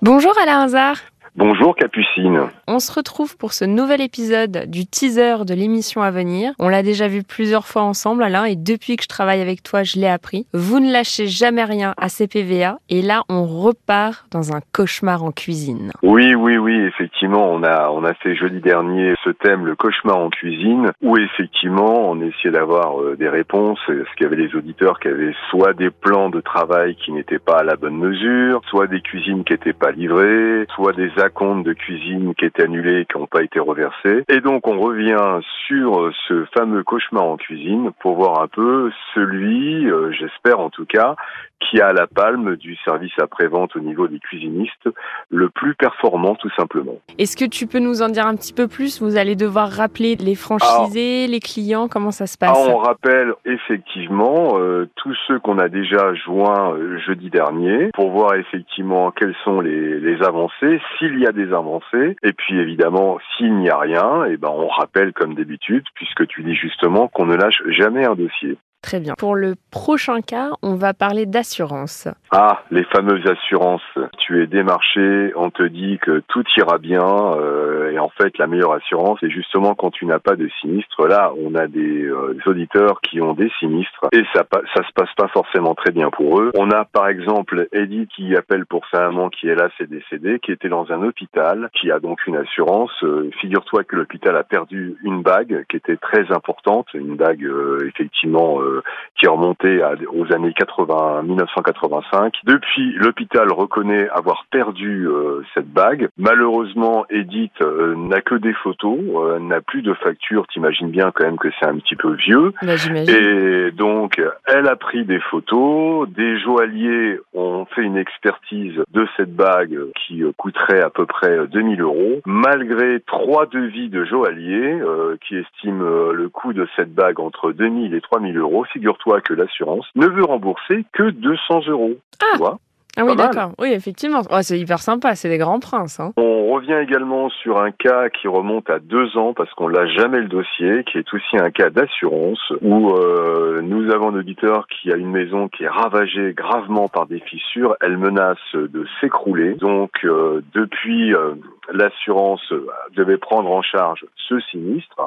Bonjour Alain Hazard. Bonjour Capucine. On se retrouve pour ce nouvel épisode du teaser de l'émission à venir. On l'a déjà vu plusieurs fois ensemble Alain et depuis que je travaille avec toi je l'ai appris. Vous ne lâchez jamais rien à CPVA et là on repart dans un cauchemar en cuisine. Oui, oui, oui, effectivement on a, on a fait jeudi dernier ce thème, le cauchemar en cuisine, où effectivement on essayait d'avoir euh, des réponses, parce qu'il y avait les auditeurs qui avaient soit des plans de travail qui n'étaient pas à la bonne mesure, soit des cuisines qui n'étaient pas livrées, soit des compte de cuisine qui étaient annulés qui n'ont pas été reversés. Et donc on revient sur ce fameux cauchemar en cuisine pour voir un peu celui, euh, j'espère en tout cas, qui a la palme du service après-vente au niveau des cuisinistes, le plus performant tout simplement. Est-ce que tu peux nous en dire un petit peu plus? Vous allez devoir rappeler les franchisés, les clients, comment ça se passe? Ah, On rappelle effectivement euh, tous ceux qu'on a déjà joints euh, jeudi dernier pour voir effectivement quelles sont les, les avancées, s'il y a des avancées, et puis évidemment s'il n'y a rien, et eh ben on rappelle comme d'habitude puisque tu dis justement qu'on ne lâche jamais un dossier. Très bien. Pour le prochain cas, on va parler d'assurance. Ah, les fameuses assurances. Tu es démarché, on te dit que tout ira bien, euh, et en fait, la meilleure assurance, c'est justement quand tu n'as pas de sinistre. Là, on a des, euh, auditeurs qui ont des sinistres, et ça, ça se passe pas forcément très bien pour eux. On a par exemple Eddie qui appelle pour sa maman qui est là, c'est décédé, qui était dans un hôpital, qui a donc une assurance. Euh, figure-toi que l'hôpital a perdu une bague qui était très importante, une bague effectivement euh, qui remonté aux années 80, 1985. Depuis, l'hôpital reconnaît avoir perdu euh, cette bague. Malheureusement, Edith euh, n'a que des photos, n'a plus de facture. T'imagines bien quand même que c'est un petit peu vieux. Bah, et donc, elle a pris des photos. Des joailliers ont fait une expertise de cette bague qui coûterait à peu près 2000 euros. Malgré trois devis de joailliers qui estiment le coût de cette bague entre 2000 et 3000 euros, figure-toi que l'assurance ne veut rembourser que 200 euros. Ah. Ah oui, d'accord. Oui, effectivement. Oh, c'est hyper sympa, c'est des grands princes. Hein. On revient également sur un cas qui remonte à deux ans parce qu'on l'a jamais le dossier, qui est aussi un cas d'assurance où euh, nous avons un auditeur qui a une maison qui est ravagée gravement par des fissures. Elle menace de s'écrouler. Donc, euh, depuis, euh, l'assurance devait prendre en charge ce sinistre.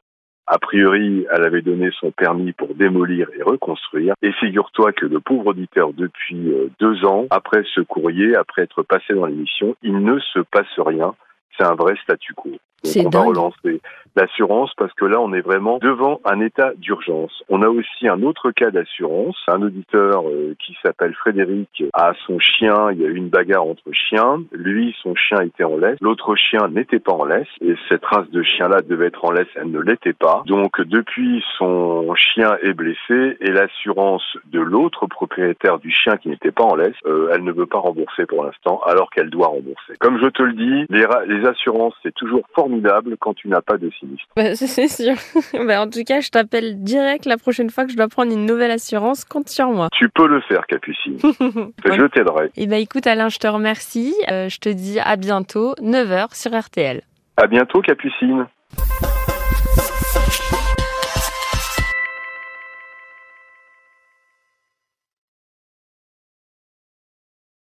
A priori, elle avait donné son permis pour démolir et reconstruire. Et figure-toi que le pauvre auditeur, depuis euh, deux ans, après ce courrier, après être passé dans l'émission, il ne se passe rien. C'est un vrai statu quo. On va relancer l'assurance parce que là, on est vraiment devant un état d'urgence. On a aussi un autre cas d'assurance. Un auditeur euh, qui s'appelle Frédéric a son chien. Il y a eu une bagarre entre chiens. Lui, son chien était en laisse. L'autre chien n'était pas en laisse. Et cette race de chien-là devait être en laisse. Elle ne l'était pas. Donc, depuis, son chien est blessé et l'assurance de l'autre propriétaire du chien qui n'était pas en laisse, euh, elle ne veut pas rembourser pour l'instant alors qu'elle doit rembourser. Comme je te le dis, les, les assurances, c'est toujours formidable quand tu n'as pas de sinistre. Bah, c'est sûr. bah, en tout cas, je t'appelle direct la prochaine fois que je dois prendre une nouvelle assurance. Compte sur moi. Tu peux le faire, Capucine. je t'aiderai. Et eh bah écoute, Alain, je te remercie. Euh, je te dis à bientôt, 9h sur RTL. À bientôt, Capucine.